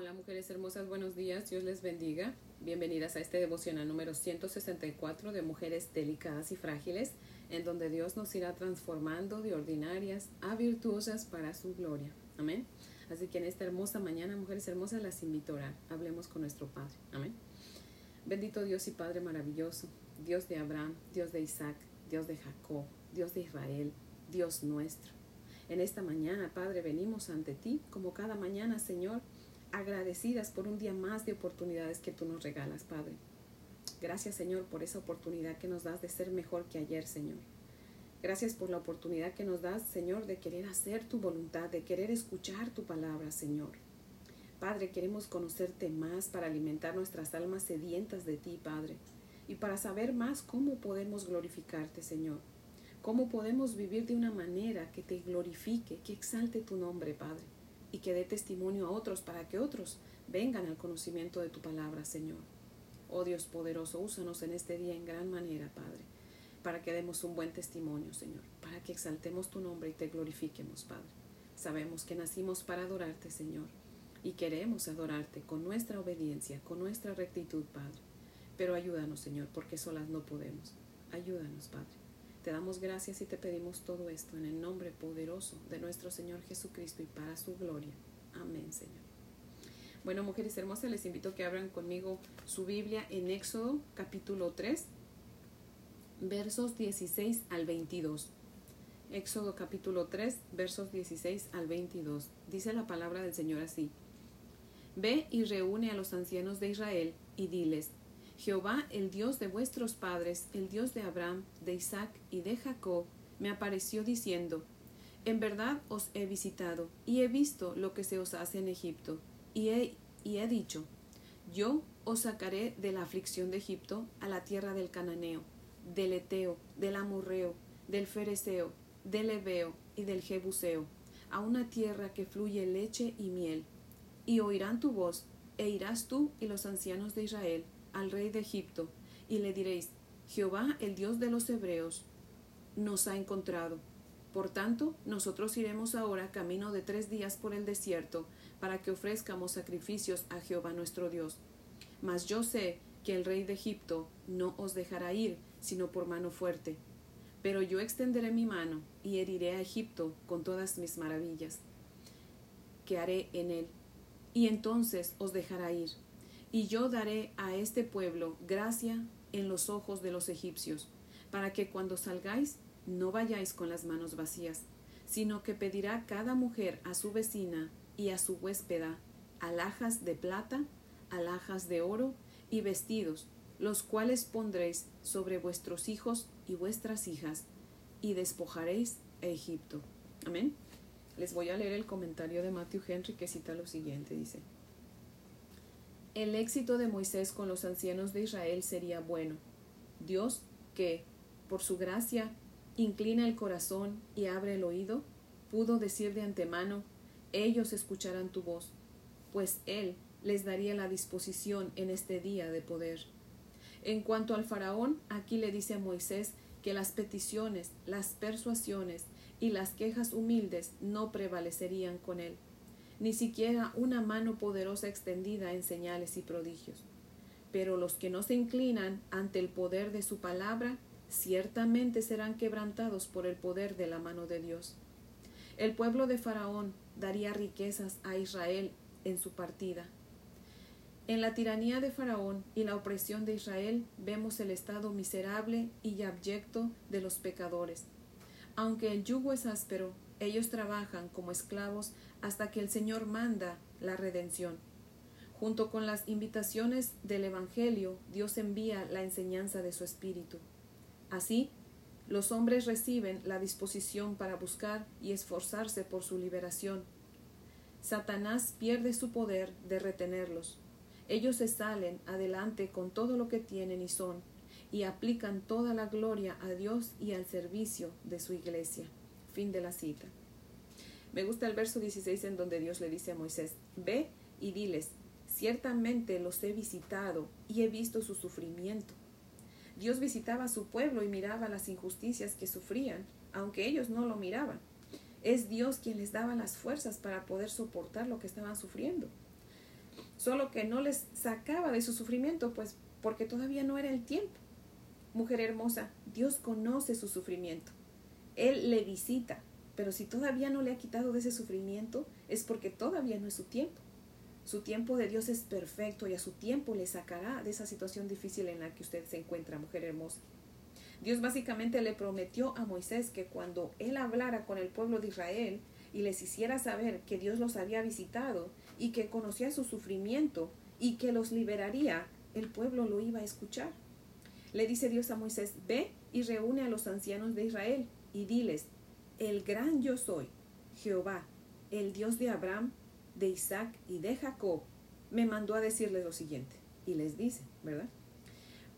Hola mujeres hermosas, buenos días, Dios les bendiga. Bienvenidas a este devocional número 164 de Mujeres Delicadas y Frágiles, en donde Dios nos irá transformando de ordinarias a virtuosas para su gloria. Amén. Así que en esta hermosa mañana, mujeres hermosas, las invito a. Hablemos con nuestro Padre. Amén. Bendito Dios y Padre maravilloso, Dios de Abraham, Dios de Isaac, Dios de Jacob, Dios de Israel, Dios nuestro. En esta mañana, Padre, venimos ante ti como cada mañana, Señor, agradecidas por un día más de oportunidades que tú nos regalas, Padre. Gracias, Señor, por esa oportunidad que nos das de ser mejor que ayer, Señor. Gracias por la oportunidad que nos das, Señor, de querer hacer tu voluntad, de querer escuchar tu palabra, Señor. Padre, queremos conocerte más para alimentar nuestras almas sedientas de ti, Padre, y para saber más cómo podemos glorificarte, Señor. Cómo podemos vivir de una manera que te glorifique, que exalte tu nombre, Padre y que dé testimonio a otros para que otros vengan al conocimiento de tu palabra, Señor. Oh Dios poderoso, úsanos en este día en gran manera, Padre, para que demos un buen testimonio, Señor, para que exaltemos tu nombre y te glorifiquemos, Padre. Sabemos que nacimos para adorarte, Señor, y queremos adorarte con nuestra obediencia, con nuestra rectitud, Padre. Pero ayúdanos, Señor, porque solas no podemos. Ayúdanos, Padre. Te damos gracias y te pedimos todo esto en el nombre poderoso de nuestro Señor Jesucristo y para su gloria. Amén, Señor. Bueno, mujeres hermosas, les invito a que abran conmigo su Biblia en Éxodo capítulo 3, versos 16 al 22. Éxodo capítulo 3, versos 16 al 22. Dice la palabra del Señor así. Ve y reúne a los ancianos de Israel y diles, Jehová, el Dios de vuestros padres, el Dios de Abraham, de Isaac y de Jacob, me apareció diciendo, En verdad os he visitado, y he visto lo que se os hace en Egipto, y he, dicho, Yo os sacaré de la aflicción de Egipto a la tierra del Cananeo, del Eteo, del Amorreo, del Fereceo, del Ebeo y del Jebuseo, a una tierra que fluye leche y miel. Y oirán tu voz, e irás tú y los ancianos de Israel, al rey de Egipto, y le diréis, Jehová, el Dios de los hebreos, nos ha encontrado. Por tanto, nosotros iremos ahora camino de tres días por el desierto, para que ofrezcamos sacrificios a Jehová nuestro Dios. Mas yo sé que el rey de Egipto no os dejará ir, sino por mano fuerte. Pero yo extenderé mi mano y heriré a Egipto con todas mis maravillas que haré en él, y entonces os dejará ir y yo daré a este pueblo gracia en los ojos de los egipcios, para que cuando salgáis no vayáis con las manos vacías, sino que pedirá cada mujer a su vecina y a su huéspeda alhajas de plata, alhajas de oro y vestidos, los cuales pondréis sobre vuestros hijos y vuestras hijas, y despojaréis a Egipto. Amén. Les voy a leer el comentario de Matthew Henry que cita lo siguiente, dice. El éxito de Moisés con los ancianos de Israel sería bueno. Dios, que, por su gracia, inclina el corazón y abre el oído, pudo decir de antemano, ellos escucharán tu voz, pues Él les daría la disposición en este día de poder. En cuanto al faraón, aquí le dice a Moisés que las peticiones, las persuasiones y las quejas humildes no prevalecerían con él ni siquiera una mano poderosa extendida en señales y prodigios. Pero los que no se inclinan ante el poder de su palabra, ciertamente serán quebrantados por el poder de la mano de Dios. El pueblo de Faraón daría riquezas a Israel en su partida. En la tiranía de Faraón y la opresión de Israel vemos el estado miserable y abyecto de los pecadores. Aunque el yugo es áspero, ellos trabajan como esclavos hasta que el Señor manda la redención. Junto con las invitaciones del Evangelio, Dios envía la enseñanza de su Espíritu. Así, los hombres reciben la disposición para buscar y esforzarse por su liberación. Satanás pierde su poder de retenerlos. Ellos se salen adelante con todo lo que tienen y son, y aplican toda la gloria a Dios y al servicio de su iglesia. Fin de la cita. Me gusta el verso 16 en donde Dios le dice a Moisés, ve y diles, ciertamente los he visitado y he visto su sufrimiento. Dios visitaba a su pueblo y miraba las injusticias que sufrían, aunque ellos no lo miraban. Es Dios quien les daba las fuerzas para poder soportar lo que estaban sufriendo. solo que no les sacaba de su sufrimiento, pues porque todavía no era el tiempo. Mujer hermosa, Dios conoce su sufrimiento. Él le visita, pero si todavía no le ha quitado de ese sufrimiento, es porque todavía no es su tiempo. Su tiempo de Dios es perfecto y a su tiempo le sacará de esa situación difícil en la que usted se encuentra, mujer hermosa. Dios básicamente le prometió a Moisés que cuando él hablara con el pueblo de Israel y les hiciera saber que Dios los había visitado y que conocía su sufrimiento y que los liberaría, el pueblo lo iba a escuchar. Le dice Dios a Moisés, ve y reúne a los ancianos de Israel y diles, el gran yo soy, Jehová, el Dios de Abraham, de Isaac y de Jacob, me mandó a decirles lo siguiente. Y les dice, ¿verdad?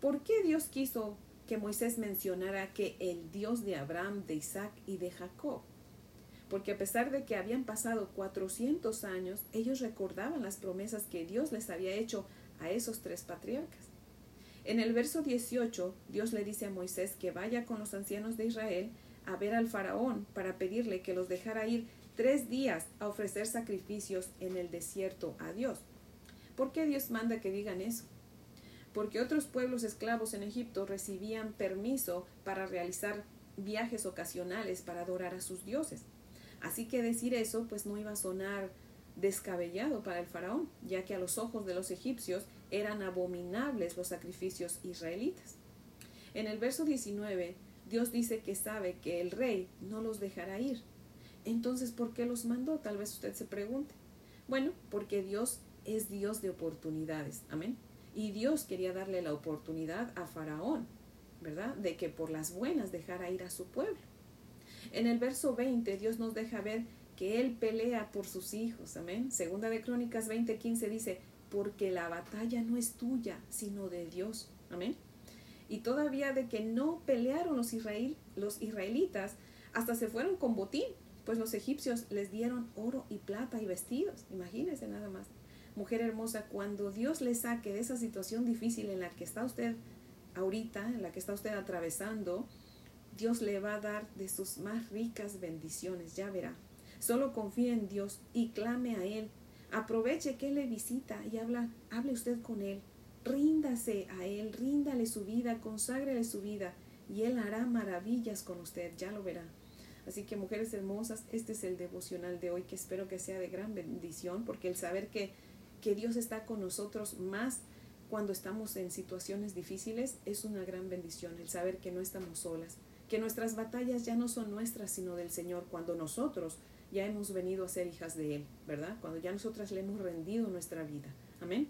¿Por qué Dios quiso que Moisés mencionara que el Dios de Abraham, de Isaac y de Jacob? Porque a pesar de que habían pasado 400 años, ellos recordaban las promesas que Dios les había hecho a esos tres patriarcas. En el verso 18, Dios le dice a Moisés que vaya con los ancianos de Israel a ver al faraón para pedirle que los dejara ir tres días a ofrecer sacrificios en el desierto a Dios. ¿Por qué Dios manda que digan eso? Porque otros pueblos esclavos en Egipto recibían permiso para realizar viajes ocasionales para adorar a sus dioses. Así que decir eso pues no iba a sonar descabellado para el faraón, ya que a los ojos de los egipcios eran abominables los sacrificios israelitas. En el verso 19, Dios dice que sabe que el rey no los dejará ir, entonces, ¿por qué los mandó? Tal vez usted se pregunte. Bueno, porque Dios es Dios de oportunidades. Amén. Y Dios quería darle la oportunidad a Faraón, ¿verdad? De que por las buenas dejara ir a su pueblo. En el verso 20 Dios nos deja ver que Él pelea por sus hijos. Amén. Segunda de Crónicas 20:15 dice, porque la batalla no es tuya, sino de Dios. Amén. Y todavía de que no pelearon los, israel, los israelitas, hasta se fueron con botín pues los egipcios les dieron oro y plata y vestidos. Imagínense nada más. Mujer hermosa, cuando Dios le saque de esa situación difícil en la que está usted ahorita, en la que está usted atravesando, Dios le va a dar de sus más ricas bendiciones, ya verá. Solo confíe en Dios y clame a Él. Aproveche que Él le visita y habla, hable usted con Él. Ríndase a Él, ríndale su vida, conságrele su vida y Él hará maravillas con usted, ya lo verá. Así que mujeres hermosas, este es el devocional de hoy que espero que sea de gran bendición porque el saber que, que Dios está con nosotros más cuando estamos en situaciones difíciles es una gran bendición, el saber que no estamos solas, que nuestras batallas ya no son nuestras sino del Señor cuando nosotros ya hemos venido a ser hijas de Él, ¿verdad? Cuando ya nosotras le hemos rendido nuestra vida. Amén.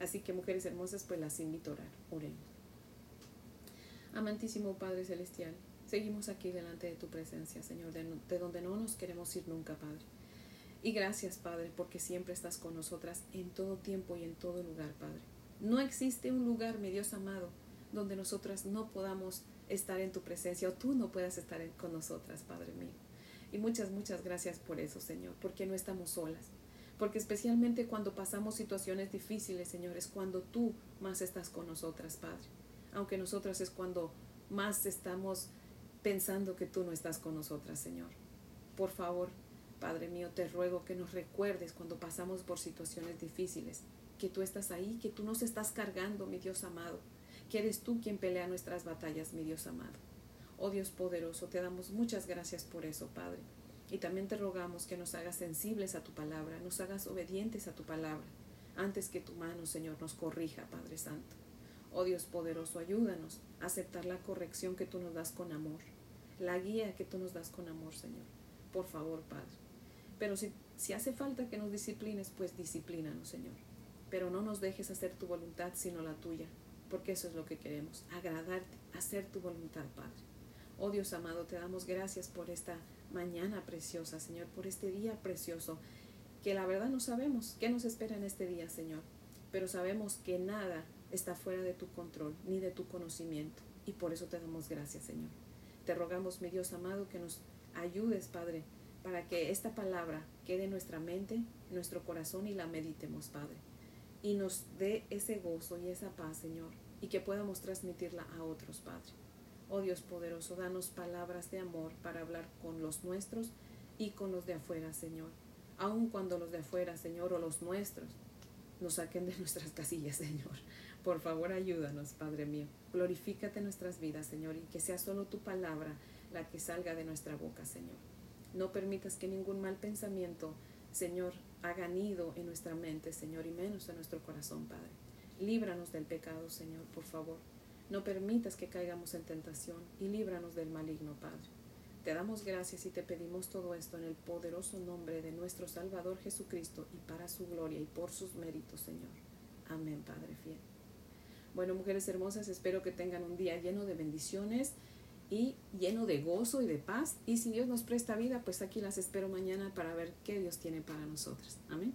Así que mujeres hermosas, pues las invito a orar. Oremos. Amantísimo Padre Celestial. Seguimos aquí delante de tu presencia, Señor, de, donde no nos queremos ir nunca, Padre. Y gracias, Padre, porque siempre estás con nosotras en todo tiempo y en todo lugar, Padre. No existe un lugar, mi Dios amado, donde nosotras no podamos estar en tu presencia o tú no puedas estar con nosotras, Padre mío. Y muchas, muchas gracias por eso, Señor, porque no estamos solas. Porque especialmente cuando pasamos situaciones difíciles, Señor, es cuando tú más estás con nosotras, Padre. Aunque nosotras es cuando más estamos pensando que tú no estás con nosotras, Señor. Por favor, Padre mío, te ruego que nos recuerdes cuando pasamos por situaciones difíciles, que tú estás ahí, que tú nos estás cargando, mi Dios amado, que eres tú quien pelea nuestras batallas, mi Dios amado. Oh Dios poderoso, te damos muchas gracias por eso, Padre. Y también te rogamos que nos hagas sensibles a tu palabra, nos hagas obedientes a tu palabra, antes que tu mano, Señor, nos corrija, Padre Santo. Oh Dios poderoso, ayúdanos a aceptar la corrección que tú nos das con amor, la guía que tú nos das con amor, Señor. Por favor, Padre. Pero si, si hace falta que nos disciplines, pues disciplínanos, Señor. Pero no nos dejes hacer tu voluntad, sino la tuya, porque eso es lo que queremos, agradarte, hacer tu voluntad, Padre. Oh Dios amado, te damos gracias por esta mañana preciosa, Señor, por este día precioso, que la verdad no sabemos qué nos espera en este día, Señor, pero sabemos que nada está fuera de tu control ni de tu conocimiento. Y por eso te damos gracias, Señor. Te rogamos, mi Dios amado, que nos ayudes, Padre, para que esta palabra quede en nuestra mente, nuestro corazón y la meditemos, Padre. Y nos dé ese gozo y esa paz, Señor, y que podamos transmitirla a otros, Padre. Oh Dios poderoso, danos palabras de amor para hablar con los nuestros y con los de afuera, Señor. Aun cuando los de afuera, Señor, o los nuestros, nos saquen de nuestras casillas, Señor. Por favor, ayúdanos, Padre mío. Glorifícate nuestras vidas, Señor, y que sea solo tu palabra la que salga de nuestra boca, Señor. No permitas que ningún mal pensamiento, Señor, haga nido en nuestra mente, Señor, y menos en nuestro corazón, Padre. Líbranos del pecado, Señor, por favor. No permitas que caigamos en tentación y líbranos del maligno, Padre. Te damos gracias y te pedimos todo esto en el poderoso nombre de nuestro Salvador Jesucristo y para su gloria y por sus méritos, Señor. Amén, Padre fiel. Bueno, mujeres hermosas, espero que tengan un día lleno de bendiciones y lleno de gozo y de paz. Y si Dios nos presta vida, pues aquí las espero mañana para ver qué Dios tiene para nosotras. Amén.